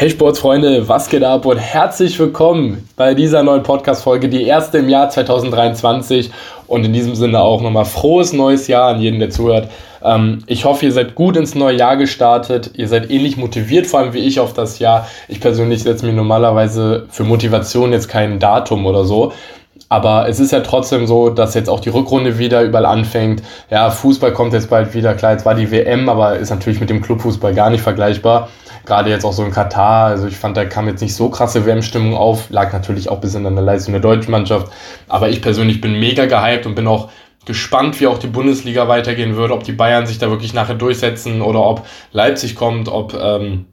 Hey Sportsfreunde, was geht ab und herzlich willkommen bei dieser neuen Podcast-Folge, die erste im Jahr 2023 und in diesem Sinne auch nochmal frohes neues Jahr an jeden, der zuhört. Ähm, ich hoffe, ihr seid gut ins neue Jahr gestartet, ihr seid ähnlich motiviert, vor allem wie ich auf das Jahr. Ich persönlich setze mir normalerweise für Motivation jetzt kein Datum oder so, aber es ist ja trotzdem so, dass jetzt auch die Rückrunde wieder überall anfängt. Ja, Fußball kommt jetzt bald wieder. Klar, jetzt war die WM, aber ist natürlich mit dem Clubfußball gar nicht vergleichbar. Gerade jetzt auch so in Katar. Also ich fand, da kam jetzt nicht so krasse WM-Stimmung auf. Lag natürlich auch ein bisschen an der Leistung der deutschen Mannschaft. Aber ich persönlich bin mega gehypt und bin auch gespannt, wie auch die Bundesliga weitergehen wird. Ob die Bayern sich da wirklich nachher durchsetzen oder ob Leipzig kommt, ob... Ähm,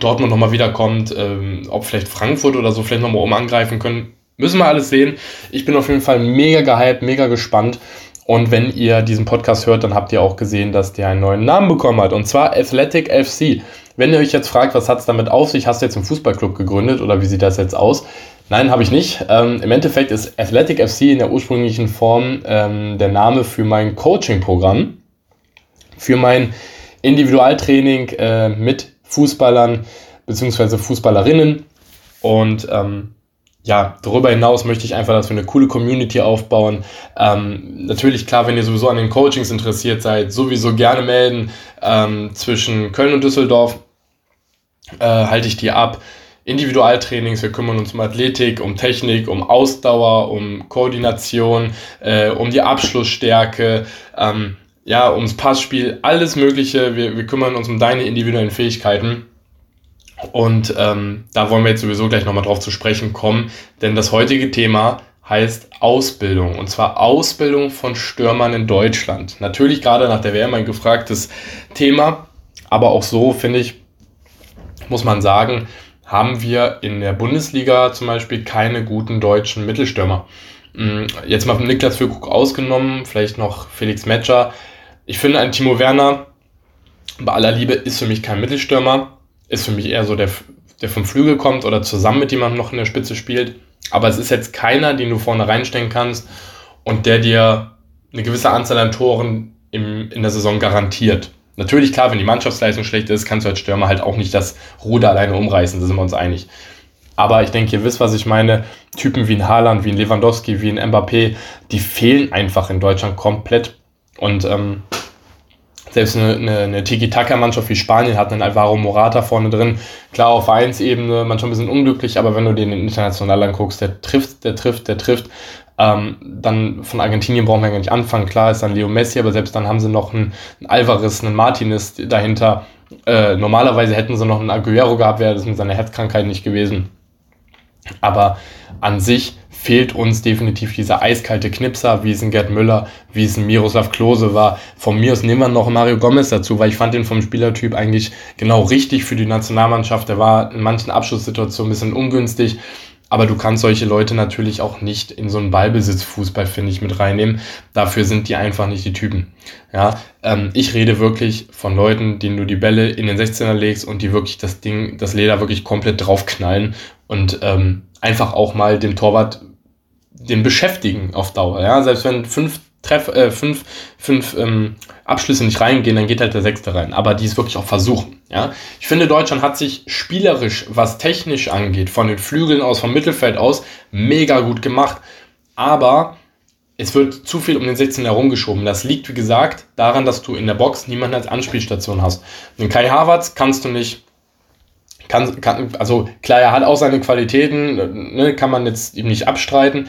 Dortmund nochmal wiederkommt, ähm, ob vielleicht Frankfurt oder so vielleicht nochmal um angreifen können. Müssen wir alles sehen. Ich bin auf jeden Fall mega gehypt, mega gespannt. Und wenn ihr diesen Podcast hört, dann habt ihr auch gesehen, dass der einen neuen Namen bekommen hat. Und zwar Athletic FC. Wenn ihr euch jetzt fragt, was hat es damit auf sich, hast du jetzt einen Fußballclub gegründet oder wie sieht das jetzt aus? Nein, habe ich nicht. Ähm, Im Endeffekt ist Athletic FC in der ursprünglichen Form ähm, der Name für mein Coaching-Programm, für mein Individualtraining äh, mit Fußballern bzw. Fußballerinnen. Und ähm, ja, darüber hinaus möchte ich einfach, dass wir eine coole Community aufbauen. Ähm, natürlich, klar, wenn ihr sowieso an den Coachings interessiert seid, sowieso gerne melden. Ähm, zwischen Köln und Düsseldorf äh, halte ich die ab. Individualtrainings, wir kümmern uns um Athletik, um Technik, um Ausdauer, um Koordination, äh, um die Abschlussstärke, ähm, ja, ums Passspiel, alles Mögliche. Wir, wir kümmern uns um deine individuellen Fähigkeiten. Und ähm, da wollen wir jetzt sowieso gleich nochmal drauf zu sprechen kommen, denn das heutige Thema heißt Ausbildung und zwar Ausbildung von Stürmern in Deutschland. Natürlich gerade nach der WM ein gefragtes Thema, aber auch so finde ich, muss man sagen, haben wir in der Bundesliga zum Beispiel keine guten deutschen Mittelstürmer. Hm, jetzt mal Niklas Füllkrug ausgenommen, vielleicht noch Felix Metscher. Ich finde, ein Timo Werner, bei aller Liebe, ist für mich kein Mittelstürmer ist für mich eher so der, der vom Flügel kommt oder zusammen mit jemandem noch in der Spitze spielt. Aber es ist jetzt keiner, den du vorne reinstellen kannst und der dir eine gewisse Anzahl an Toren im, in der Saison garantiert. Natürlich, klar, wenn die Mannschaftsleistung schlecht ist, kannst du als Stürmer halt auch nicht das Ruder alleine umreißen, da sind wir uns einig. Aber ich denke, ihr wisst, was ich meine. Typen wie ein Haaland, wie ein Lewandowski, wie ein Mbappé, die fehlen einfach in Deutschland komplett. Und ähm, selbst eine, eine, eine Tiki-Taka-Mannschaft wie Spanien hat einen Alvaro Morata vorne drin. Klar, auf Vereinsebene manchmal ein bisschen unglücklich, aber wenn du den international anguckst, der trifft, der trifft, der trifft. Ähm, dann von Argentinien brauchen wir gar nicht anfangen. Klar ist dann Leo Messi, aber selbst dann haben sie noch einen, einen Alvarez, einen Martinez dahinter. Äh, normalerweise hätten sie noch einen Aguero gehabt, wäre das mit seiner Herzkrankheit nicht gewesen. Aber an sich fehlt uns definitiv dieser eiskalte Knipser, wie es ein Gerd Müller, wie es ein Miroslav Klose war. Von mir aus nehmen wir noch Mario Gomez dazu, weil ich fand den vom Spielertyp eigentlich genau richtig für die Nationalmannschaft. Der war in manchen Abschlusssituationen ein bisschen ungünstig. Aber du kannst solche Leute natürlich auch nicht in so einen Ballbesitzfußball, finde ich, mit reinnehmen. Dafür sind die einfach nicht die Typen. Ja, ähm, ich rede wirklich von Leuten, denen du die Bälle in den 16er legst und die wirklich das Ding, das Leder wirklich komplett draufknallen und ähm, einfach auch mal dem Torwart den beschäftigen auf Dauer. Ja? Selbst wenn fünf, Treff, äh, fünf, fünf ähm, Abschlüsse nicht reingehen, dann geht halt der sechste rein. Aber die es wirklich auch versuchen. Ja? Ich finde, Deutschland hat sich spielerisch, was technisch angeht, von den Flügeln aus, vom Mittelfeld aus, mega gut gemacht. Aber es wird zu viel um den 16 herumgeschoben. Das liegt, wie gesagt, daran, dass du in der Box niemanden als Anspielstation hast. Den Kai Havertz kannst du nicht kann, kann, also klar, er hat auch seine Qualitäten, ne, kann man jetzt ihm nicht abstreiten,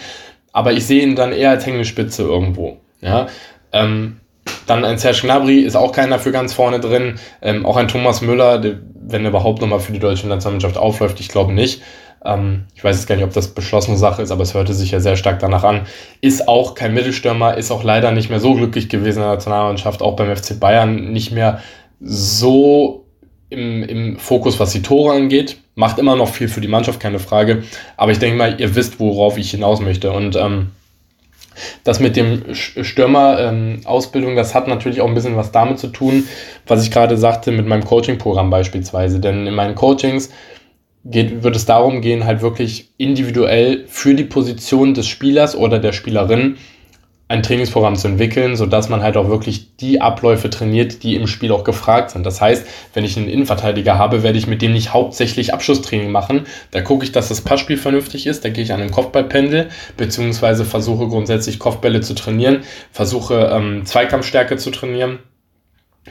aber ich sehe ihn dann eher als hängende Spitze irgendwo. Ja? Ähm, dann ein Serge Gnabry ist auch keiner für ganz vorne drin. Ähm, auch ein Thomas Müller, der, wenn er überhaupt nochmal für die deutsche Nationalmannschaft aufläuft, ich glaube nicht. Ähm, ich weiß jetzt gar nicht, ob das beschlossene Sache ist, aber es hörte sich ja sehr stark danach an. Ist auch kein Mittelstürmer, ist auch leider nicht mehr so glücklich gewesen in der Nationalmannschaft, auch beim FC Bayern nicht mehr so im, im Fokus, was die Tore angeht. Macht immer noch viel für die Mannschaft, keine Frage. Aber ich denke mal, ihr wisst, worauf ich hinaus möchte. Und ähm, das mit dem Stürmer-Ausbildung, ähm, das hat natürlich auch ein bisschen was damit zu tun, was ich gerade sagte, mit meinem Coaching-Programm beispielsweise. Denn in meinen Coachings geht, wird es darum gehen, halt wirklich individuell für die Position des Spielers oder der Spielerin ein Trainingsprogramm zu entwickeln, sodass man halt auch wirklich die Abläufe trainiert, die im Spiel auch gefragt sind. Das heißt, wenn ich einen Innenverteidiger habe, werde ich mit dem nicht hauptsächlich Abschlusstraining machen. Da gucke ich, dass das Passspiel vernünftig ist, da gehe ich an den Kopfballpendel, beziehungsweise versuche grundsätzlich Kopfbälle zu trainieren, versuche ähm, Zweikampfstärke zu trainieren,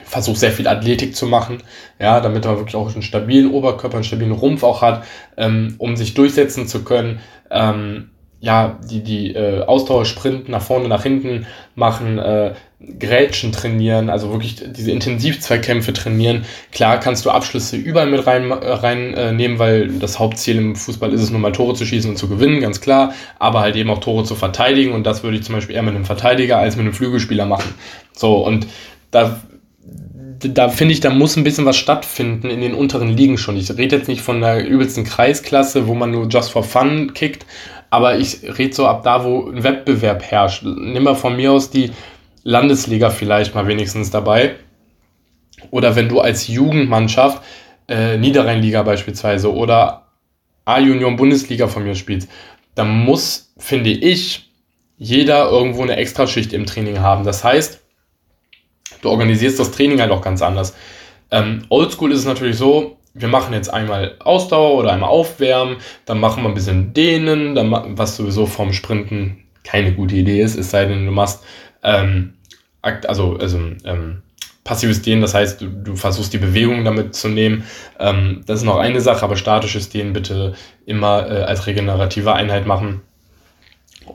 versuche sehr viel Athletik zu machen, ja, damit man wirklich auch einen stabilen Oberkörper, einen stabilen Rumpf auch hat, ähm, um sich durchsetzen zu können. Ähm, ja, die, die äh, Ausdauersprinten nach vorne, nach hinten machen, äh, Grätschen trainieren, also wirklich diese Intensivzweikämpfe trainieren. Klar kannst du Abschlüsse überall mit rein, äh, rein äh, nehmen, weil das Hauptziel im Fußball ist es nur mal Tore zu schießen und zu gewinnen, ganz klar, aber halt eben auch Tore zu verteidigen und das würde ich zum Beispiel eher mit einem Verteidiger als mit einem Flügelspieler machen. So, und da da finde ich, da muss ein bisschen was stattfinden in den unteren Ligen schon. Ich rede jetzt nicht von der übelsten Kreisklasse, wo man nur just for fun kickt, aber ich rede so ab da, wo ein Wettbewerb herrscht. Nimm mal von mir aus die Landesliga vielleicht mal wenigstens dabei. Oder wenn du als Jugendmannschaft äh, Niederrheinliga beispielsweise oder A-Union Bundesliga von mir spielst, dann muss, finde ich, jeder irgendwo eine Extraschicht im Training haben. Das heißt, du organisierst das Training halt auch ganz anders. Ähm, Oldschool ist es natürlich so, wir machen jetzt einmal Ausdauer oder einmal Aufwärmen, dann machen wir ein bisschen Dehnen, dann, was sowieso vom Sprinten keine gute Idee ist, es sei denn, du machst ähm, also, also ähm, passives Dehnen, das heißt, du, du, versuchst die Bewegung damit zu nehmen. Ähm, das ist noch eine Sache, aber statisches Dehnen bitte immer äh, als regenerative Einheit machen.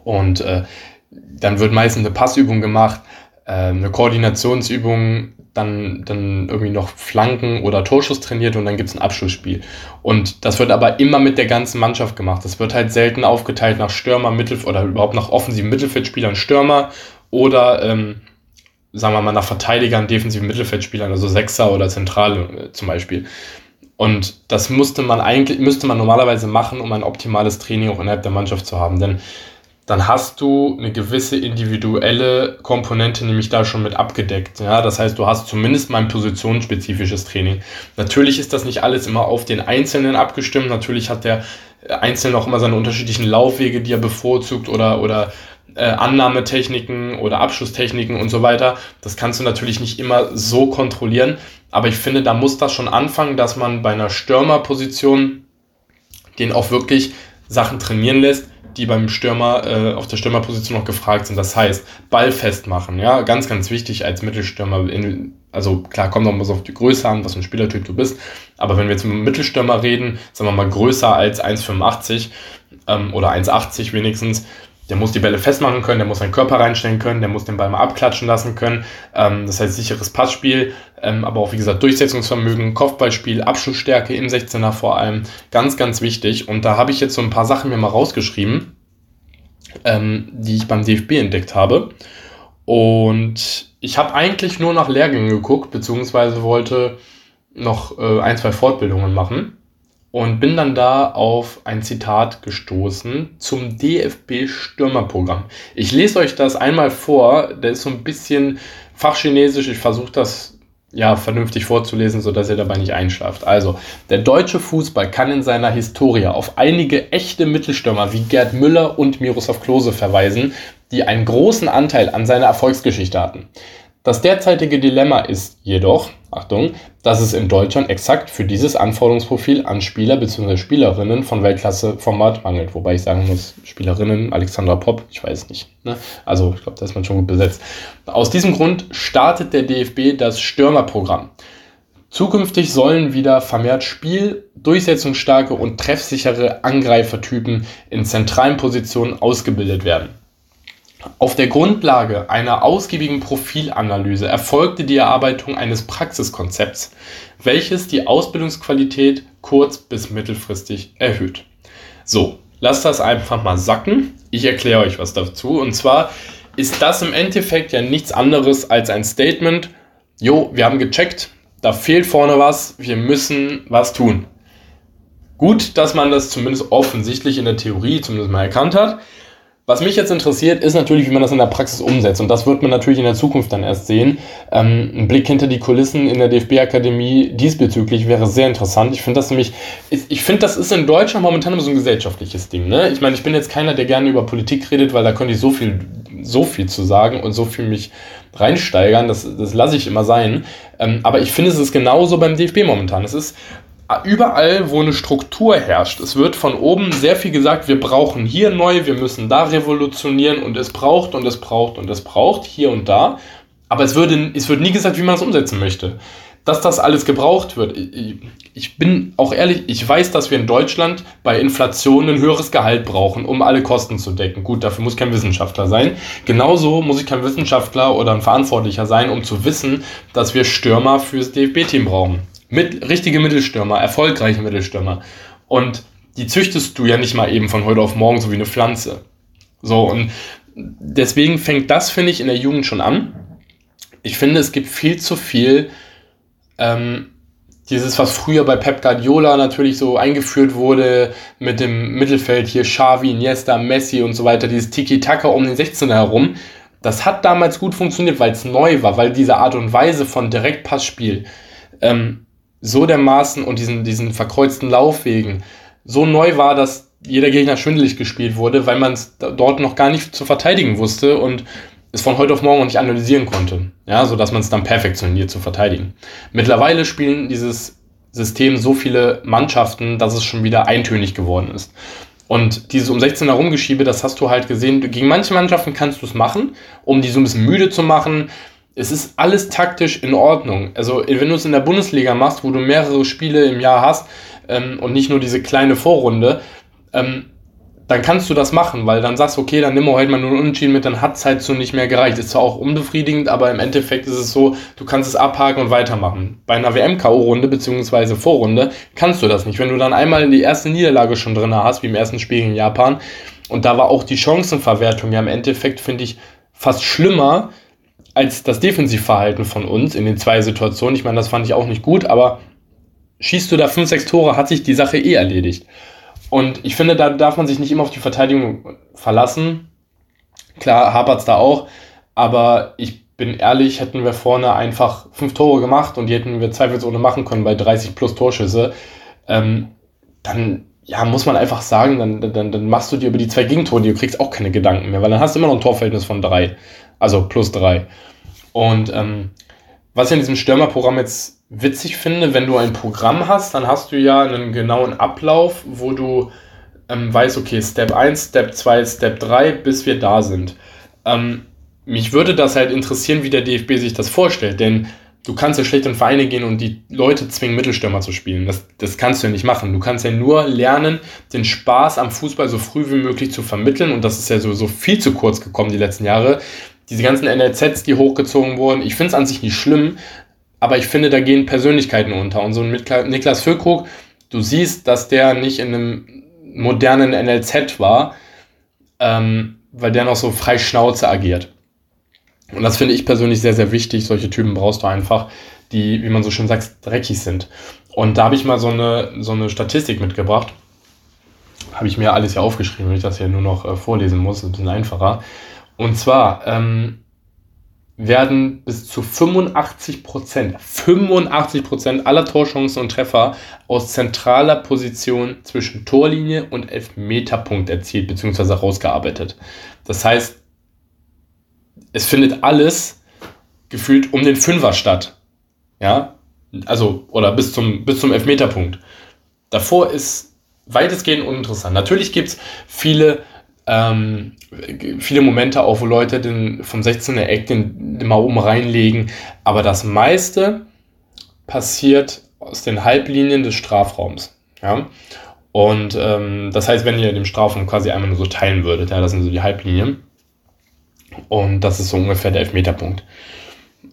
Und äh, dann wird meistens eine Passübung gemacht, eine Koordinationsübung, dann, dann irgendwie noch Flanken oder Torschuss trainiert und dann gibt es ein Abschlussspiel. Und das wird aber immer mit der ganzen Mannschaft gemacht. Das wird halt selten aufgeteilt nach Stürmer, Mittel oder überhaupt nach offensiven Mittelfeldspielern Stürmer oder ähm, sagen wir mal nach Verteidigern, defensiven Mittelfeldspielern, also Sechser oder Zentrale äh, zum Beispiel. Und das musste man eigentlich, müsste man normalerweise machen, um ein optimales Training auch innerhalb der Mannschaft zu haben. Denn dann hast du eine gewisse individuelle Komponente nämlich da schon mit abgedeckt. Ja, das heißt, du hast zumindest mal ein positionsspezifisches Training. Natürlich ist das nicht alles immer auf den Einzelnen abgestimmt. Natürlich hat der Einzelne auch immer seine unterschiedlichen Laufwege, die er bevorzugt oder, oder äh, Annahmetechniken oder Abschlusstechniken und so weiter. Das kannst du natürlich nicht immer so kontrollieren. Aber ich finde, da muss das schon anfangen, dass man bei einer Stürmerposition den auch wirklich Sachen trainieren lässt, die beim Stürmer äh, auf der Stürmerposition noch gefragt sind. Das heißt, Ball festmachen, ja, ganz, ganz wichtig als Mittelstürmer. In, also klar, kommt noch mal so auf die Größe an, was für ein Spielertyp du bist. Aber wenn wir jetzt mit einem Mittelstürmer reden, sagen wir mal größer als 1,85 ähm, oder 1,80 wenigstens, der muss die Bälle festmachen können, der muss seinen Körper reinstellen können, der muss den Ball mal abklatschen lassen können. Ähm, das heißt sicheres Passspiel, ähm, aber auch wie gesagt Durchsetzungsvermögen, Kopfballspiel, Abschlussstärke im 16er vor allem. Ganz, ganz wichtig. Und da habe ich jetzt so ein paar Sachen mir mal rausgeschrieben, ähm, die ich beim DFB entdeckt habe. Und ich habe eigentlich nur nach Lehrgängen geguckt, beziehungsweise wollte noch äh, ein, zwei Fortbildungen machen und bin dann da auf ein Zitat gestoßen zum DFB-Stürmerprogramm. Ich lese euch das einmal vor, der ist so ein bisschen fachchinesisch, ich versuche das ja vernünftig vorzulesen, sodass ihr dabei nicht einschlaft. Also, der deutsche Fußball kann in seiner Historie auf einige echte Mittelstürmer wie Gerd Müller und Miroslav Klose verweisen, die einen großen Anteil an seiner Erfolgsgeschichte hatten. Das derzeitige Dilemma ist jedoch, Achtung, dass es in Deutschland exakt für dieses Anforderungsprofil an Spieler bzw. Spielerinnen von Weltklasse-Format mangelt. Wobei ich sagen muss, Spielerinnen, Alexandra Popp, ich weiß nicht. Ne? Also ich glaube, da ist man schon gut besetzt. Aus diesem Grund startet der DFB das Stürmerprogramm. Zukünftig sollen wieder vermehrt Spiel, durchsetzungsstarke und treffsichere Angreifertypen in zentralen Positionen ausgebildet werden. Auf der Grundlage einer ausgiebigen Profilanalyse erfolgte die Erarbeitung eines Praxiskonzepts, welches die Ausbildungsqualität kurz- bis mittelfristig erhöht. So, lasst das einfach mal sacken. Ich erkläre euch was dazu. Und zwar ist das im Endeffekt ja nichts anderes als ein Statement. Jo, wir haben gecheckt, da fehlt vorne was, wir müssen was tun. Gut, dass man das zumindest offensichtlich in der Theorie zumindest mal erkannt hat. Was mich jetzt interessiert, ist natürlich, wie man das in der Praxis umsetzt. Und das wird man natürlich in der Zukunft dann erst sehen. Ähm, ein Blick hinter die Kulissen in der DFB-Akademie diesbezüglich wäre sehr interessant. Ich finde das nämlich, ich finde, das ist in Deutschland momentan immer so ein gesellschaftliches Ding. Ne? Ich meine, ich bin jetzt keiner, der gerne über Politik redet, weil da könnte ich so viel so viel zu sagen und so viel mich reinsteigern. Das, das lasse ich immer sein. Ähm, aber ich finde, es ist genauso beim DFB momentan. Es ist überall, wo eine Struktur herrscht. Es wird von oben sehr viel gesagt, wir brauchen hier neu, wir müssen da revolutionieren und es braucht und es braucht und es braucht hier und da. Aber es, würde, es wird nie gesagt, wie man es umsetzen möchte. Dass das alles gebraucht wird. Ich, ich bin auch ehrlich, ich weiß, dass wir in Deutschland bei Inflation ein höheres Gehalt brauchen, um alle Kosten zu decken. Gut, dafür muss kein Wissenschaftler sein. Genauso muss ich kein Wissenschaftler oder ein Verantwortlicher sein, um zu wissen, dass wir Stürmer fürs DFB-Team brauchen. Mit, richtige Mittelstürmer, erfolgreiche Mittelstürmer. Und die züchtest du ja nicht mal eben von heute auf morgen, so wie eine Pflanze. So, und deswegen fängt das, finde ich, in der Jugend schon an. Ich finde, es gibt viel zu viel ähm, dieses, was früher bei Pep Guardiola natürlich so eingeführt wurde, mit dem Mittelfeld hier Xavi, Iniesta, Messi und so weiter, dieses Tiki-Taka um den 16er herum, das hat damals gut funktioniert, weil es neu war, weil diese Art und Weise von Direktpassspiel ähm, so dermaßen und diesen, diesen verkreuzten Laufwegen so neu war, dass jeder Gegner schwindelig gespielt wurde, weil man es dort noch gar nicht zu verteidigen wusste und es von heute auf morgen nicht analysieren konnte, ja, sodass man es dann perfektioniert zu verteidigen. Mittlerweile spielen dieses System so viele Mannschaften, dass es schon wieder eintönig geworden ist. Und dieses um 16 herumgeschiebe, das hast du halt gesehen. Gegen manche Mannschaften kannst du es machen, um die so ein bisschen müde zu machen, es ist alles taktisch in Ordnung. Also, wenn du es in der Bundesliga machst, wo du mehrere Spiele im Jahr hast ähm, und nicht nur diese kleine Vorrunde, ähm, dann kannst du das machen, weil dann sagst du, okay, dann nimm heute mal nur einen Unentschieden mit, dann hat es halt so nicht mehr gereicht. Ist zwar auch unbefriedigend, aber im Endeffekt ist es so, du kannst es abhaken und weitermachen. Bei einer WM-K.O.-Runde bzw. Vorrunde kannst du das nicht. Wenn du dann einmal in die erste Niederlage schon drin hast, wie im ersten Spiel in Japan, und da war auch die Chancenverwertung ja im Endeffekt, finde ich, fast schlimmer, als das Defensivverhalten von uns in den zwei Situationen. Ich meine, das fand ich auch nicht gut, aber schießt du da 5, 6 Tore, hat sich die Sache eh erledigt. Und ich finde, da darf man sich nicht immer auf die Verteidigung verlassen. Klar, hapert es da auch, aber ich bin ehrlich, hätten wir vorne einfach fünf Tore gemacht und die hätten wir zweifelsohne machen können bei 30 plus Torschüsse, ähm, dann ja, muss man einfach sagen, dann, dann, dann machst du dir über die zwei Gegentore, du kriegst auch keine Gedanken mehr, weil dann hast du immer noch ein Torverhältnis von drei. Also plus drei. Und ähm, was ich in diesem Stürmerprogramm jetzt witzig finde, wenn du ein Programm hast, dann hast du ja einen genauen Ablauf, wo du ähm, weißt, okay, Step 1, Step 2, Step 3, bis wir da sind. Ähm, mich würde das halt interessieren, wie der DFB sich das vorstellt, denn du kannst ja schlecht in Vereine gehen und die Leute zwingen, Mittelstürmer zu spielen. Das, das kannst du ja nicht machen. Du kannst ja nur lernen, den Spaß am Fußball so früh wie möglich zu vermitteln und das ist ja sowieso viel zu kurz gekommen die letzten Jahre diese ganzen NLZs, die hochgezogen wurden, ich finde es an sich nicht schlimm, aber ich finde, da gehen Persönlichkeiten unter. Und so ein Niklas Füllkrug, du siehst, dass der nicht in einem modernen NLZ war, ähm, weil der noch so frei Schnauze agiert. Und das finde ich persönlich sehr, sehr wichtig. Solche Typen brauchst du einfach, die, wie man so schön sagt, dreckig sind. Und da habe ich mal so eine, so eine Statistik mitgebracht. Habe ich mir alles hier aufgeschrieben, wenn ich das hier nur noch äh, vorlesen muss, ist ein bisschen einfacher. Und zwar ähm, werden bis zu 85 Prozent, 85 Prozent aller Torchancen und Treffer aus zentraler Position zwischen Torlinie und Elfmeterpunkt erzielt bzw. rausgearbeitet. Das heißt, es findet alles gefühlt um den Fünfer statt. Ja, also, oder bis zum, bis zum Elfmeterpunkt. Davor ist weitestgehend uninteressant. Natürlich gibt es viele ähm, viele Momente auch, wo Leute den vom 16er Eck den, den mal oben reinlegen. Aber das meiste passiert aus den Halblinien des Strafraums. Ja? Und ähm, das heißt, wenn ihr den Strafraum quasi einmal nur so teilen würdet, ja, das sind so die Halblinien. Und das ist so ungefähr der Elfmeterpunkt.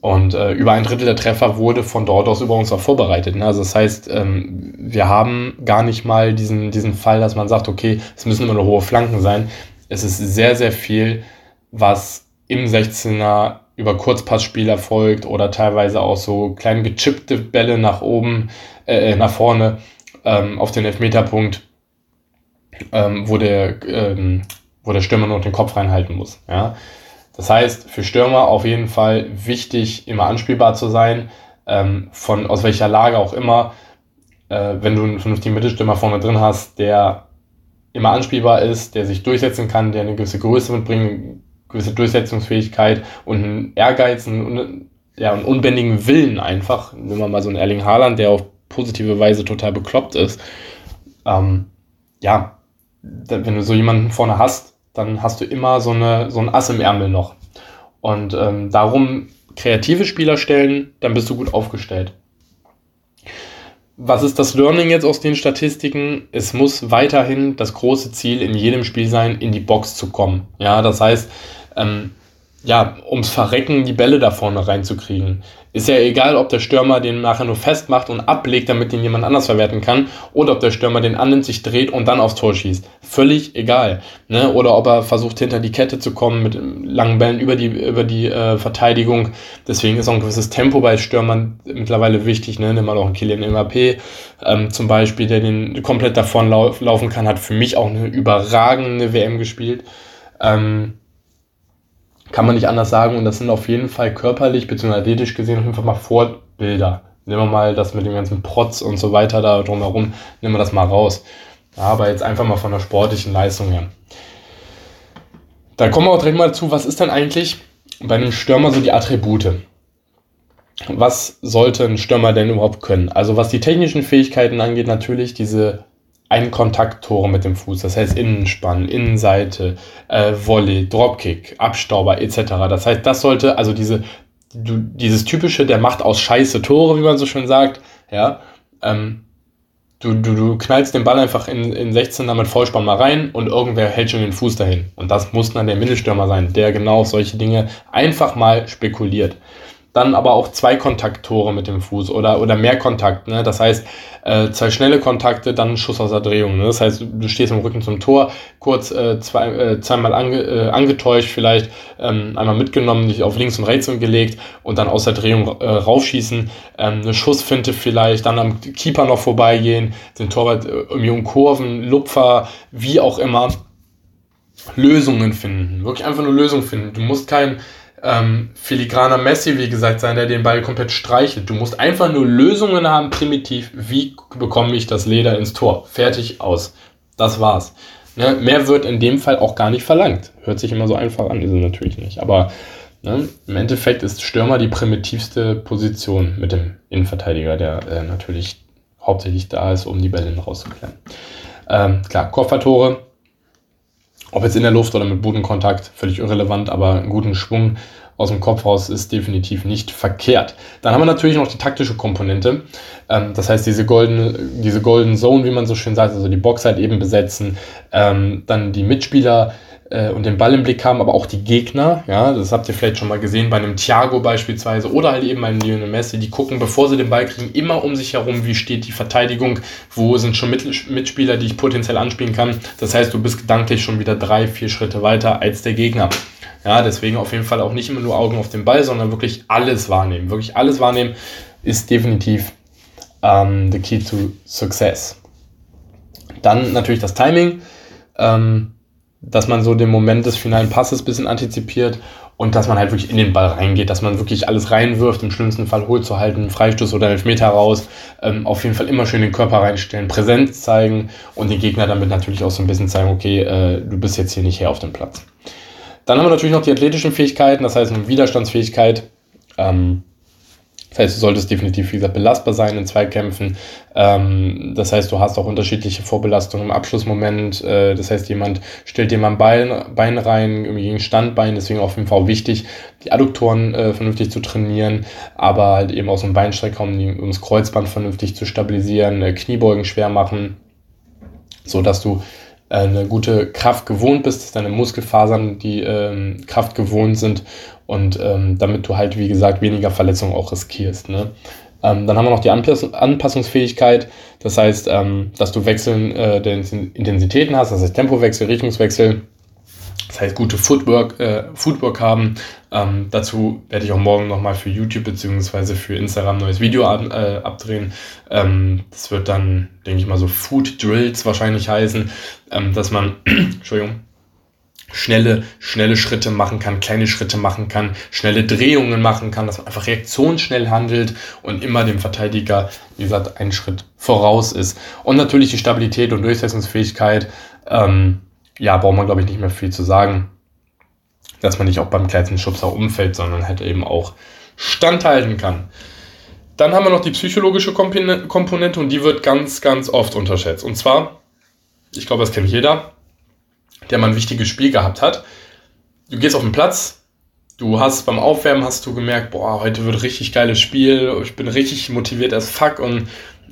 Und äh, über ein Drittel der Treffer wurde von dort aus über uns auch vorbereitet. Ne? Also das heißt, ähm, wir haben gar nicht mal diesen, diesen Fall, dass man sagt, okay, es müssen immer nur hohe Flanken sein. Es ist sehr, sehr viel, was im 16er über Kurzpassspiel erfolgt oder teilweise auch so kleine gechippte Bälle nach oben, äh, nach vorne ähm, auf den Elfmeterpunkt, ähm, wo, der, ähm, wo der Stürmer nur den Kopf reinhalten muss. Ja? Das heißt, für Stürmer auf jeden Fall wichtig, immer anspielbar zu sein, ähm, von aus welcher Lage auch immer. Äh, wenn du einen vernünftigen Mittelstürmer vorne drin hast, der immer anspielbar ist, der sich durchsetzen kann, der eine gewisse Größe mitbringt, gewisse Durchsetzungsfähigkeit und einen Ehrgeiz und ja, einen unbändigen Willen einfach. Nehmen wir mal so einen Erling Haaland, der auf positive Weise total bekloppt ist. Ähm, ja, wenn du so jemanden vorne hast, dann hast du immer so, eine, so ein Ass im Ärmel noch. Und ähm, darum kreative Spieler stellen, dann bist du gut aufgestellt. Was ist das Learning jetzt aus den Statistiken? Es muss weiterhin das große Ziel in jedem Spiel sein, in die Box zu kommen. Ja, das heißt, ähm, ja, ums Verrecken die Bälle da vorne reinzukriegen. Ist ja egal, ob der Stürmer den nachher nur festmacht und ablegt, damit den jemand anders verwerten kann, oder ob der Stürmer den annimmt, sich dreht und dann aufs Tor schießt. Völlig egal. Ne? Oder ob er versucht, hinter die Kette zu kommen mit langen Bällen über die, über die äh, Verteidigung. Deswegen ist auch ein gewisses Tempo bei Stürmern mittlerweile wichtig. Ne? Nimm mal auch einen Kilian Mbappé ähm, zum Beispiel, der den komplett davon lau laufen kann, hat für mich auch eine überragende WM gespielt. Ähm, kann man nicht anders sagen. Und das sind auf jeden Fall körperlich bzw. athletisch gesehen auf jeden Fall mal Vorbilder. Nehmen wir mal das mit dem ganzen Protz und so weiter da drumherum, nehmen wir das mal raus. Ja, aber jetzt einfach mal von der sportlichen Leistung her. Da kommen wir auch direkt mal zu, was ist denn eigentlich bei einem Stürmer so die Attribute? Was sollte ein Stürmer denn überhaupt können? Also was die technischen Fähigkeiten angeht, natürlich diese ein Kontakttore mit dem Fuß, das heißt Innenspann, Innenseite, äh, Volley, Dropkick, Abstauber etc. Das heißt, das sollte, also diese, du, dieses typische, der macht aus Scheiße Tore, wie man so schön sagt, ja, ähm, du, du, du knallst den Ball einfach in, in 16 damit Vollspann mal rein und irgendwer hält schon den Fuß dahin. Und das muss dann der Mittelstürmer sein, der genau auf solche Dinge einfach mal spekuliert dann aber auch zwei Kontakttore mit dem Fuß oder, oder mehr Kontakt. Ne? Das heißt, äh, zwei schnelle Kontakte, dann ein Schuss aus der Drehung. Ne? Das heißt, du stehst im Rücken zum Tor, kurz äh, zwei, äh, zweimal ange, äh, angetäuscht, vielleicht ähm, einmal mitgenommen, dich auf links und rechts gelegt und dann aus der Drehung äh, raufschießen. Ähm, eine Schussfinte vielleicht, dann am Keeper noch vorbeigehen, den Torwart äh, irgendwie um Kurven, Lupfer, wie auch immer. Lösungen finden. Wirklich einfach nur Lösungen finden. Du musst kein ähm, filigraner Messi, wie gesagt, sein, der den Ball komplett streichelt. Du musst einfach nur Lösungen haben, primitiv. Wie bekomme ich das Leder ins Tor? Fertig aus. Das war's. Ne? Mehr wird in dem Fall auch gar nicht verlangt. Hört sich immer so einfach an, ist natürlich nicht. Aber ne, im Endeffekt ist Stürmer die primitivste Position mit dem Innenverteidiger, der äh, natürlich hauptsächlich da ist, um die Bälle rauszuklären. Ähm, klar, Kopfballtore ob jetzt in der Luft oder mit Bodenkontakt, völlig irrelevant, aber einen guten Schwung aus dem Kopf raus ist definitiv nicht verkehrt. Dann haben wir natürlich noch die taktische Komponente. Ähm, das heißt, diese goldene, diese Golden Zone, wie man so schön sagt, also die Box halt eben besetzen, ähm, dann die Mitspieler äh, und den Ball im Blick haben, aber auch die Gegner. Ja, das habt ihr vielleicht schon mal gesehen bei einem Thiago beispielsweise oder halt eben bei einem Lionel Messi. Die gucken, bevor sie den Ball kriegen, immer um sich herum, wie steht die Verteidigung, wo sind schon Mitspieler, die ich potenziell anspielen kann. Das heißt, du bist gedanklich schon wieder drei, vier Schritte weiter als der Gegner. Ja, deswegen auf jeden Fall auch nicht immer nur Augen auf den Ball, sondern wirklich alles wahrnehmen. Wirklich alles wahrnehmen ist definitiv ähm, the key to success. Dann natürlich das Timing. Ähm, dass man so den Moment des finalen Passes ein bisschen antizipiert und dass man halt wirklich in den Ball reingeht, dass man wirklich alles reinwirft, im schlimmsten Fall holt zu halten, Freistoß oder Elfmeter raus, ähm, auf jeden Fall immer schön den Körper reinstellen, Präsenz zeigen und den Gegner damit natürlich auch so ein bisschen zeigen, okay, äh, du bist jetzt hier nicht her auf dem Platz. Dann haben wir natürlich noch die athletischen Fähigkeiten, das heißt eine Widerstandsfähigkeit. Ähm, das heißt, du solltest definitiv, wie gesagt, belastbar sein in Zweikämpfen. Ähm, das heißt, du hast auch unterschiedliche Vorbelastungen im Abschlussmoment. Äh, das heißt, jemand stellt dir mal ein Bein, Bein rein, irgendwie gegen Standbein. Deswegen auf jeden Fall wichtig, die Adduktoren äh, vernünftig zu trainieren, aber halt eben so ein Beinstrecker, um, um das Kreuzband vernünftig zu stabilisieren, äh, Kniebeugen schwer machen, so dass du äh, eine gute Kraft gewohnt bist, dass deine Muskelfasern die ähm, Kraft gewohnt sind und ähm, damit du halt, wie gesagt, weniger Verletzungen auch riskierst. Ne? Ähm, dann haben wir noch die Anpass Anpassungsfähigkeit, das heißt, ähm, dass du Wechseln äh, der Intensitäten hast, das heißt Tempowechsel, Richtungswechsel. Das heißt, gute Footwork, äh, Footwork haben. Ähm, dazu werde ich auch morgen nochmal für YouTube bzw. für Instagram ein neues Video ab, äh, abdrehen. Ähm, das wird dann, denke ich mal, so Food Drills wahrscheinlich heißen, ähm, dass man, Entschuldigung, schnelle, schnelle Schritte machen kann, kleine Schritte machen kann, schnelle Drehungen machen kann, dass man einfach reaktionsschnell handelt und immer dem Verteidiger, wie gesagt, einen Schritt voraus ist. Und natürlich die Stabilität und Durchsetzungsfähigkeit, ähm, ja, braucht man, glaube ich, nicht mehr viel zu sagen. dass man nicht auch beim kleinsten Schubser umfällt, sondern halt eben auch standhalten kann. Dann haben wir noch die psychologische Komponente und die wird ganz, ganz oft unterschätzt. Und zwar, ich glaube, das kennt jeder, der mal ein wichtiges Spiel gehabt hat. Du gehst auf den Platz, du hast beim Aufwärmen hast du gemerkt, boah, heute wird richtig geiles Spiel, ich bin richtig motiviert als fuck und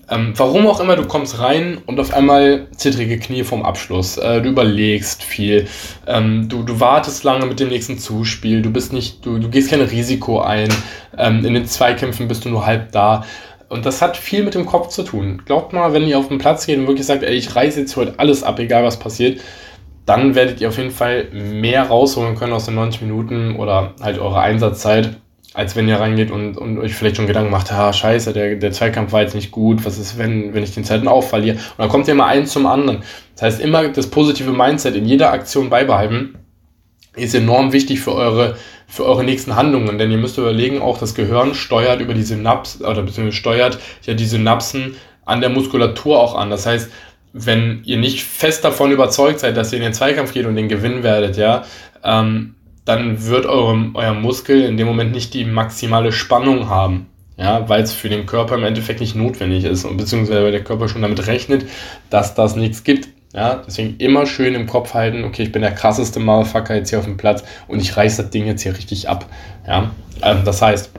ähm, warum auch immer, du kommst rein und auf einmal zittrige Knie vom Abschluss. Äh, du überlegst viel. Ähm, du, du wartest lange mit dem nächsten Zuspiel. Du bist nicht, du, du gehst kein Risiko ein. Ähm, in den Zweikämpfen bist du nur halb da. Und das hat viel mit dem Kopf zu tun. Glaubt mal, wenn ihr auf den Platz geht und wirklich sagt, ey, ich reiße jetzt heute alles ab, egal was passiert, dann werdet ihr auf jeden Fall mehr rausholen können aus den 90 Minuten oder halt eure Einsatzzeit als wenn ihr reingeht und, und euch vielleicht schon Gedanken macht, ah, scheiße, der, der Zweikampf war jetzt nicht gut, was ist, wenn, wenn ich den zweiten auch verliere? Und dann kommt ja immer eins zum anderen. Das heißt, immer das positive Mindset in jeder Aktion beibehalten, ist enorm wichtig für eure, für eure nächsten Handlungen, denn ihr müsst überlegen, auch das Gehirn steuert über die Synapsen, oder beziehungsweise steuert ja die Synapsen an der Muskulatur auch an. Das heißt, wenn ihr nicht fest davon überzeugt seid, dass ihr in den Zweikampf geht und den gewinnen werdet, ja, ähm, dann wird eurem, euer Muskel in dem Moment nicht die maximale Spannung haben. Ja, weil es für den Körper im Endeffekt nicht notwendig ist und beziehungsweise weil der Körper schon damit rechnet, dass das nichts gibt. Ja, deswegen immer schön im Kopf halten, okay, ich bin der krasseste Motherfucker jetzt hier auf dem Platz und ich reiß das Ding jetzt hier richtig ab. Ja, ähm, das heißt,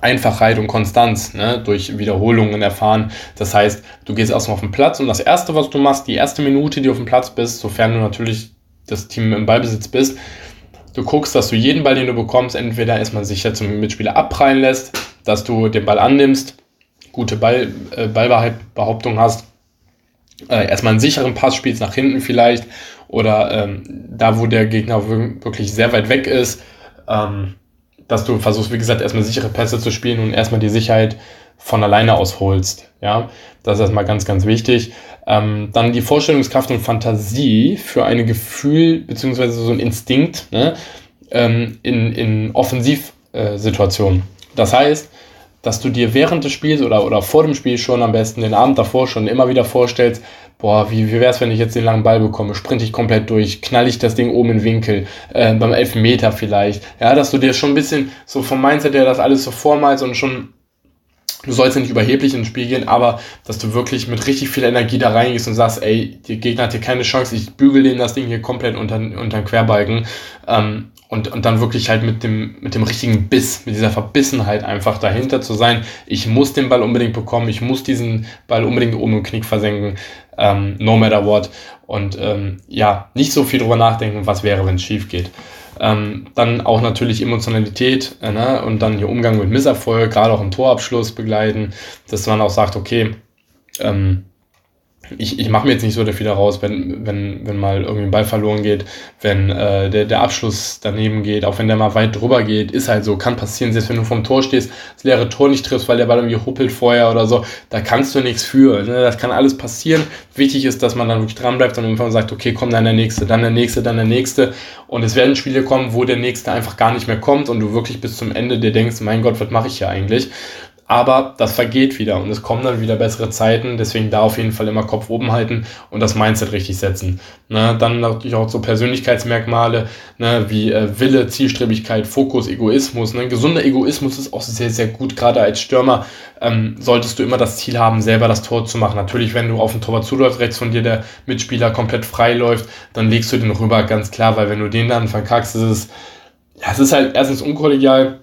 Einfachheit und Konstanz ne, durch Wiederholungen erfahren. Das heißt, du gehst erstmal auf den Platz und das Erste, was du machst, die erste Minute, die du auf dem Platz bist, sofern du natürlich das Team im Ballbesitz bist, Du guckst, dass du jeden Ball, den du bekommst, entweder erstmal sicher zum Mitspieler abprallen lässt, dass du den Ball annimmst, gute Ball, äh, Ballbehauptung hast, äh, erstmal einen sicheren Pass spielst nach hinten vielleicht oder ähm, da, wo der Gegner wirklich sehr weit weg ist, ähm, dass du versuchst, wie gesagt, erstmal sichere Pässe zu spielen und erstmal die Sicherheit von alleine ausholst. Ja, das ist erstmal ganz, ganz wichtig. Ähm, dann die Vorstellungskraft und Fantasie für ein Gefühl beziehungsweise so ein Instinkt ne, ähm, in, in Offensivsituationen. Äh, das heißt, dass du dir während des Spiels oder, oder vor dem Spiel schon am besten den Abend davor schon immer wieder vorstellst, boah, wie, wie wäre es, wenn ich jetzt den langen Ball bekomme, sprinte ich komplett durch, knall ich das Ding oben in den Winkel, äh, beim Elfmeter vielleicht. Ja, dass du dir schon ein bisschen so vom Mindset her das alles so vormalst und schon du sollst ja nicht überheblich ins Spiel gehen, aber dass du wirklich mit richtig viel Energie da reingehst und sagst, ey, der Gegner hat hier keine Chance, ich bügel den das Ding hier komplett unter, unter den Querbalken ähm, und, und dann wirklich halt mit dem, mit dem richtigen Biss, mit dieser Verbissenheit einfach dahinter zu sein, ich muss den Ball unbedingt bekommen, ich muss diesen Ball unbedingt oben im Knick versenken, ähm, no matter what und ähm, ja, nicht so viel drüber nachdenken, was wäre, wenn es schief geht. Ähm, dann auch natürlich Emotionalität äh, ne? und dann hier Umgang mit Misserfolg, gerade auch im Torabschluss begleiten, dass man auch sagt, okay, ähm, ich, ich mache mir jetzt nicht so viel daraus, wenn, wenn, wenn mal irgendwie ein Ball verloren geht, wenn äh, der, der Abschluss daneben geht, auch wenn der mal weit drüber geht, ist halt so, kann passieren, selbst wenn du vom Tor stehst, das leere Tor nicht triffst, weil der Ball irgendwie huppelt vorher oder so, da kannst du nichts für. Ne? Das kann alles passieren. Wichtig ist, dass man dann wirklich dran bleibt und irgendwann sagt, okay, komm dann der nächste, dann der nächste, dann der nächste. Und es werden Spiele kommen, wo der nächste einfach gar nicht mehr kommt und du wirklich bis zum Ende dir denkst, mein Gott, was mache ich hier eigentlich? Aber das vergeht wieder und es kommen dann wieder bessere Zeiten, deswegen da auf jeden Fall immer Kopf oben halten und das Mindset richtig setzen. Ne, dann natürlich auch so Persönlichkeitsmerkmale ne, wie äh, Wille, Zielstrebigkeit, Fokus, Egoismus. Ne? Gesunder Egoismus ist auch sehr, sehr gut, gerade als Stürmer ähm, solltest du immer das Ziel haben, selber das Tor zu machen. Natürlich, wenn du auf den Torwart zuläufst, rechts von dir der Mitspieler komplett frei läuft, dann legst du den rüber, ganz klar, weil wenn du den dann verkackst, ist es, ja, es ist halt erstens unkollegial,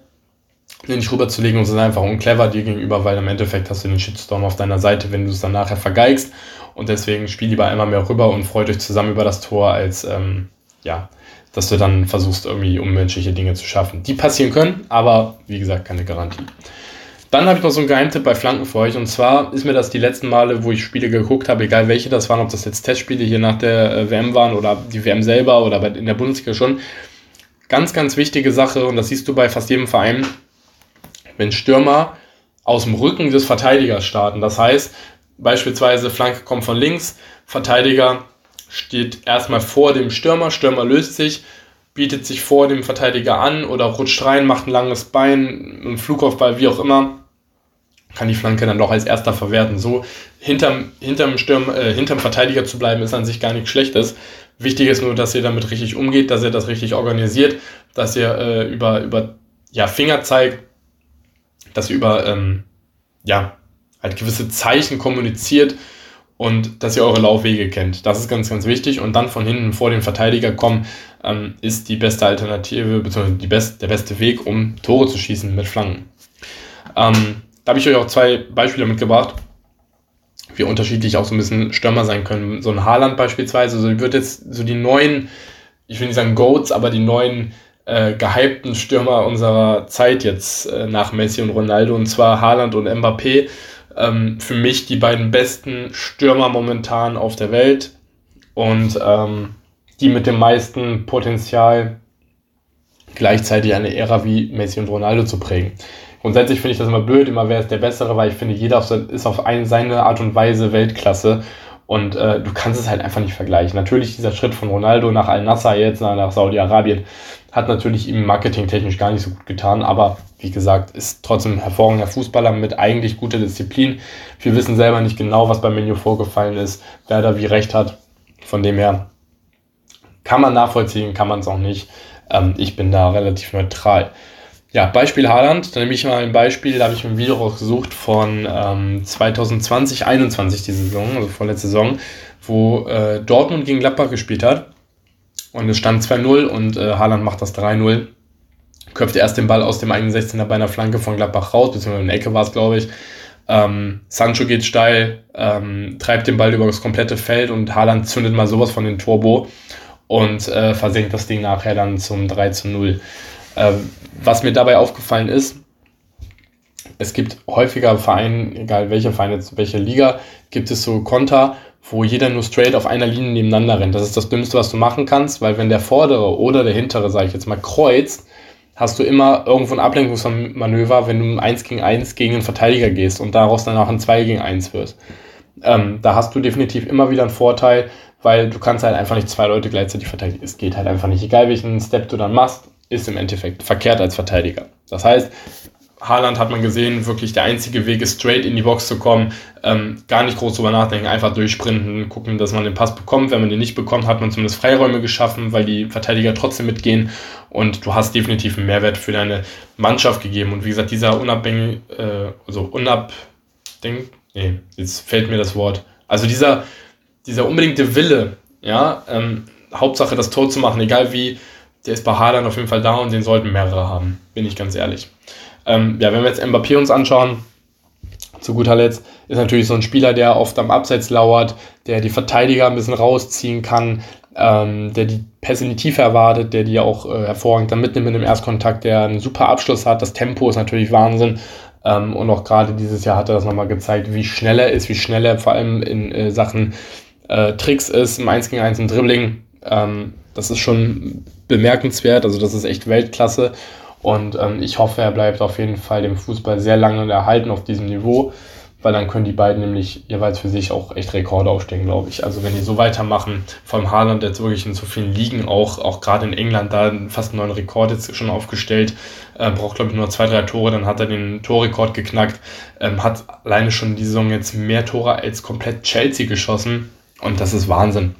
den nicht rüberzulegen und es ist einfach unclever dir gegenüber, weil im Endeffekt hast du den Shitstorm auf deiner Seite, wenn du es dann nachher vergeigst. Und deswegen spiel lieber einmal mehr rüber und freut euch zusammen über das Tor, als ähm, ja, dass du dann versuchst, irgendwie unmenschliche Dinge zu schaffen. Die passieren können, aber wie gesagt, keine Garantie. Dann habe ich noch so einen Geheimtipp bei Flanken für euch. Und zwar ist mir das die letzten Male, wo ich Spiele geguckt habe, egal welche das waren, ob das jetzt Testspiele hier nach der äh, WM waren oder die WM selber oder in der Bundesliga schon. Ganz, ganz wichtige Sache, und das siehst du bei fast jedem Verein, wenn Stürmer aus dem Rücken des Verteidigers starten. Das heißt, beispielsweise Flanke kommt von links, Verteidiger steht erstmal vor dem Stürmer, Stürmer löst sich, bietet sich vor dem Verteidiger an oder rutscht rein, macht ein langes Bein, einen Flugaufball, wie auch immer, kann die Flanke dann doch als erster verwerten. So hinterm, hinterm, Stürm, äh, hinterm Verteidiger zu bleiben, ist an sich gar nichts Schlechtes, Wichtig ist nur, dass ihr damit richtig umgeht, dass ihr das richtig organisiert, dass ihr äh, über, über ja, Finger zeigt, dass ihr über ähm, ja, halt gewisse Zeichen kommuniziert und dass ihr eure Laufwege kennt. Das ist ganz, ganz wichtig. Und dann von hinten vor den Verteidiger kommen, ähm, ist die beste Alternative, beziehungsweise die best, der beste Weg, um Tore zu schießen mit Flanken. Ähm, da habe ich euch auch zwei Beispiele mitgebracht, wie unterschiedlich auch so ein bisschen Stürmer sein können. So ein Haaland beispielsweise, so wird jetzt so die neuen, ich will nicht sagen Goats, aber die neuen äh, gehypten Stürmer unserer Zeit jetzt äh, nach Messi und Ronaldo, und zwar Haaland und Mbappé ähm, für mich die beiden besten Stürmer momentan auf der Welt und ähm, die mit dem meisten Potenzial gleichzeitig eine Ära wie Messi und Ronaldo zu prägen. Grundsätzlich finde ich das immer blöd, immer wer ist der Bessere, weil ich finde, jeder ist auf eine, seine Art und Weise Weltklasse und äh, du kannst es halt einfach nicht vergleichen. Natürlich dieser Schritt von Ronaldo nach Al-Nassr jetzt, nach Saudi-Arabien, hat natürlich ihm marketingtechnisch gar nicht so gut getan, aber wie gesagt, ist trotzdem ein hervorragender Fußballer mit eigentlich guter Disziplin. Wir wissen selber nicht genau, was beim Menu vorgefallen ist, wer da wie recht hat. Von dem her kann man nachvollziehen, kann man es auch nicht. Ähm, ich bin da relativ neutral. Ja, Beispiel Haaland, da nehme ich mal ein Beispiel, da habe ich ein Video rausgesucht von ähm, 2020, 21 die Saison, also vorletzte Saison, wo äh, Dortmund gegen Gladbach gespielt hat. Und es stand 2-0 und äh, Haaland macht das 3-0. Köpft erst den Ball aus dem eigenen 16er bei einer Flanke von Gladbach raus, beziehungsweise in der Ecke war es, glaube ich. Ähm, Sancho geht steil, ähm, treibt den Ball über das komplette Feld und Haaland zündet mal sowas von den Turbo und äh, versenkt das Ding nachher dann zum 3 0. Ähm, was mir dabei aufgefallen ist, es gibt häufiger Vereine, egal welcher Verein jetzt, welche Liga, gibt es so Konter, wo jeder nur straight auf einer Linie nebeneinander rennt. Das ist das Dümmste, was du machen kannst, weil wenn der vordere oder der hintere, sage ich jetzt mal, kreuzt, hast du immer irgendwo ein Ablenkungsmanöver, wenn du 1 gegen 1 gegen einen Verteidiger gehst und daraus dann auch ein 2 gegen 1 wirst. Ähm, da hast du definitiv immer wieder einen Vorteil, weil du kannst halt einfach nicht zwei Leute gleichzeitig verteidigen. Es geht halt einfach nicht. Egal welchen Step du dann machst, ist im Endeffekt verkehrt als Verteidiger. Das heißt, Haaland hat man gesehen, wirklich der einzige Weg ist, straight in die Box zu kommen, ähm, gar nicht groß drüber nachdenken, einfach durchsprinten, gucken, dass man den Pass bekommt. Wenn man den nicht bekommt, hat man zumindest Freiräume geschaffen, weil die Verteidiger trotzdem mitgehen und du hast definitiv einen Mehrwert für deine Mannschaft gegeben. Und wie gesagt, dieser unabhängig, äh, also unabding, nee, jetzt fällt mir das Wort, also dieser, dieser unbedingte Wille, ja, ähm, Hauptsache das Tor zu machen, egal wie, der ist bei Haaland auf jeden Fall da und den sollten mehrere haben, bin ich ganz ehrlich. Ähm, ja, wenn wir jetzt Mbappé uns anschauen, zu guter Letzt, ist natürlich so ein Spieler, der oft am Abseits lauert, der die Verteidiger ein bisschen rausziehen kann, ähm, der die Pässe in die Tiefe erwartet, der die auch äh, hervorragend dann mitnimmt mit dem Erstkontakt, der einen super Abschluss hat. Das Tempo ist natürlich Wahnsinn. Ähm, und auch gerade dieses Jahr hat er das nochmal gezeigt, wie schnell er ist, wie schnell er vor allem in äh, Sachen äh, Tricks ist, im 1 gegen 1 im Dribbling. Ähm, das ist schon bemerkenswert, also das ist echt Weltklasse. Und ähm, ich hoffe, er bleibt auf jeden Fall dem Fußball sehr lange erhalten auf diesem Niveau, weil dann können die beiden nämlich jeweils für sich auch echt Rekorde aufstellen, glaube ich. Also wenn die so weitermachen, vom Haaland jetzt wirklich in so vielen Ligen auch, auch gerade in England da fast einen neuen Rekord jetzt schon aufgestellt, äh, braucht glaube ich nur zwei, drei Tore, dann hat er den Torrekord geknackt, ähm, hat alleine schon die Saison jetzt mehr Tore als komplett Chelsea geschossen und das ist Wahnsinn.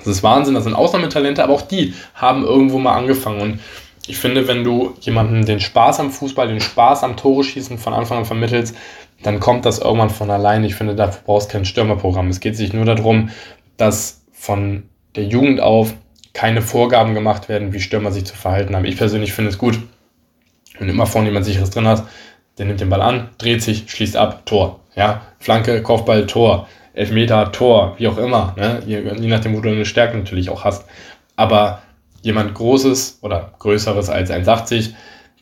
Das ist Wahnsinn, das sind Ausnahmetalente, aber auch die haben irgendwo mal angefangen und ich finde, wenn du jemandem den Spaß am Fußball, den Spaß am Tore schießen von Anfang an vermittelst, dann kommt das irgendwann von allein. Ich finde, dafür brauchst du kein Stürmerprogramm. Es geht sich nur darum, dass von der Jugend auf keine Vorgaben gemacht werden, wie Stürmer sich zu verhalten haben. Ich persönlich finde es gut, wenn du immer vorne jemand sicheres drin hast, der nimmt den Ball an, dreht sich, schließt ab, Tor. Ja, Flanke, Kopfball, Tor. Elfmeter, Tor, wie auch immer. Ne? Je, je nachdem, wo du deine Stärke natürlich auch hast. Aber jemand Großes oder Größeres als 1,80,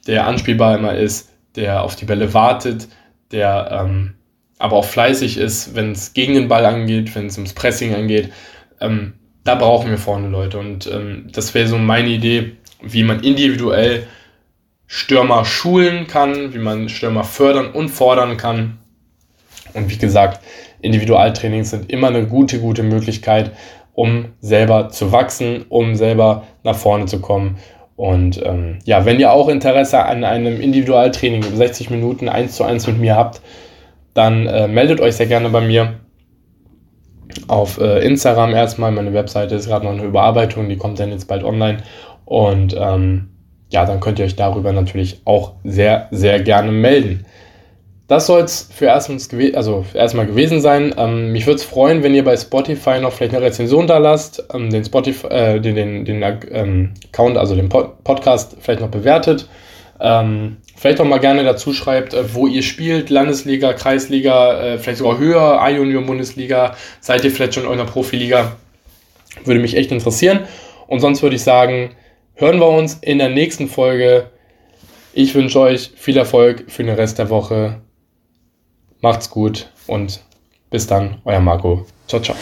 der anspielbar immer ist, der auf die Bälle wartet, der ähm, aber auch fleißig ist, wenn es gegen den Ball angeht, wenn es ums Pressing angeht. Ähm, da brauchen wir vorne Leute. Und ähm, das wäre so meine Idee, wie man individuell Stürmer schulen kann, wie man Stürmer fördern und fordern kann. Und wie gesagt, Individualtrainings sind immer eine gute, gute Möglichkeit, um selber zu wachsen, um selber nach vorne zu kommen. Und ähm, ja, wenn ihr auch Interesse an einem Individualtraining über 60 Minuten 1 zu 1 mit mir habt, dann äh, meldet euch sehr gerne bei mir. auf äh, Instagram erstmal. Meine Webseite ist gerade noch eine Überarbeitung, die kommt dann jetzt bald online. Und ähm, ja, dann könnt ihr euch darüber natürlich auch sehr, sehr gerne melden. Das soll es für erstmal, also erstmal gewesen sein. Ähm, mich würde es freuen, wenn ihr bei Spotify noch vielleicht eine Rezension da lasst, ähm, den, Spotify, äh, den, den, den ähm, Account, also den Pod Podcast vielleicht noch bewertet. Ähm, vielleicht auch mal gerne dazu schreibt, äh, wo ihr spielt, Landesliga, Kreisliga, äh, vielleicht sogar höher, A-Junior-Bundesliga, seid ihr vielleicht schon in eurer Profiliga? Würde mich echt interessieren. Und sonst würde ich sagen, hören wir uns in der nächsten Folge. Ich wünsche euch viel Erfolg für den Rest der Woche. Macht's gut und bis dann, euer Marco. Ciao, ciao.